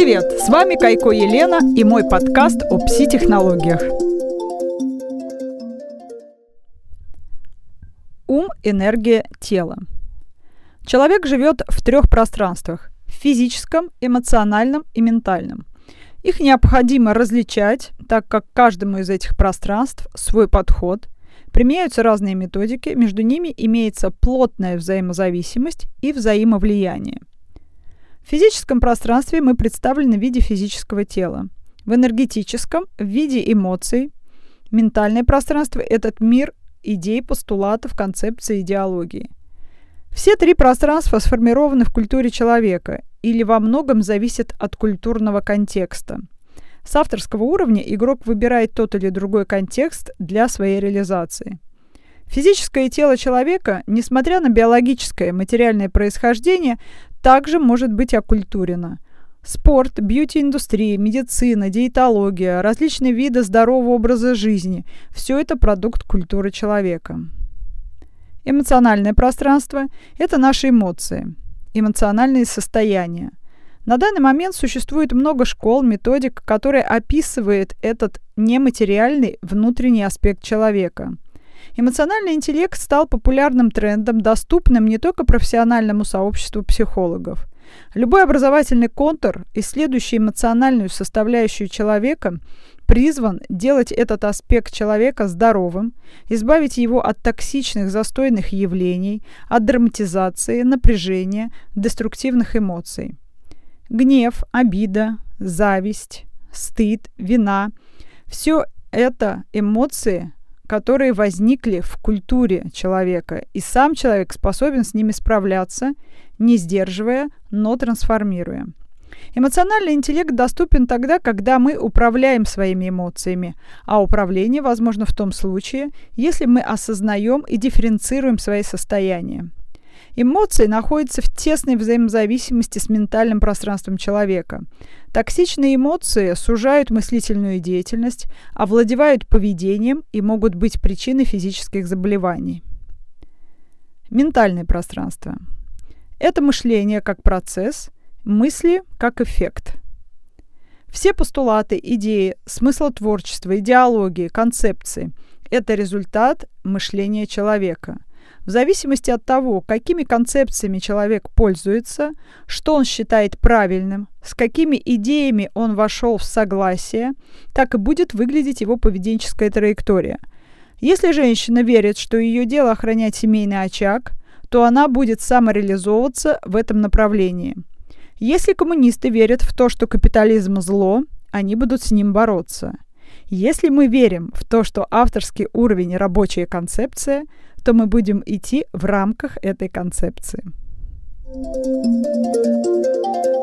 Привет! С вами Кайко Елена и мой подкаст о пси-технологиях. Ум, энергия, тело. Человек живет в трех пространствах – физическом, эмоциональном и ментальном. Их необходимо различать, так как каждому из этих пространств свой подход, применяются разные методики, между ними имеется плотная взаимозависимость и взаимовлияние. В физическом пространстве мы представлены в виде физического тела. В энергетическом – в виде эмоций. Ментальное пространство – этот мир идей, постулатов, концепций, идеологии. Все три пространства сформированы в культуре человека или во многом зависят от культурного контекста. С авторского уровня игрок выбирает тот или другой контекст для своей реализации. Физическое тело человека, несмотря на биологическое материальное происхождение, также может быть оккультурено. Спорт, бьюти-индустрия, медицина, диетология, различные виды здорового образа жизни – все это продукт культуры человека. Эмоциональное пространство – это наши эмоции, эмоциональные состояния. На данный момент существует много школ, методик, которые описывают этот нематериальный внутренний аспект человека – Эмоциональный интеллект стал популярным трендом, доступным не только профессиональному сообществу психологов. Любой образовательный контур, исследующий эмоциональную составляющую человека, призван делать этот аспект человека здоровым, избавить его от токсичных застойных явлений, от драматизации, напряжения, деструктивных эмоций. Гнев, обида, зависть, стыд, вина – все это эмоции, которые возникли в культуре человека, и сам человек способен с ними справляться, не сдерживая, но трансформируя. Эмоциональный интеллект доступен тогда, когда мы управляем своими эмоциями, а управление возможно в том случае, если мы осознаем и дифференцируем свои состояния. Эмоции находятся в тесной взаимозависимости с ментальным пространством человека. Токсичные эмоции сужают мыслительную деятельность, овладевают поведением и могут быть причиной физических заболеваний. Ментальное пространство. Это мышление как процесс, мысли как эффект. Все постулаты, идеи, смысл творчества, идеологии, концепции – это результат мышления человека – в зависимости от того, какими концепциями человек пользуется, что он считает правильным, с какими идеями он вошел в согласие, так и будет выглядеть его поведенческая траектория. Если женщина верит, что ее дело охранять семейный очаг, то она будет самореализовываться в этом направлении. Если коммунисты верят в то, что капитализм зло, они будут с ним бороться. Если мы верим в то, что авторский уровень – рабочая концепция – то мы будем идти в рамках этой концепции. thank you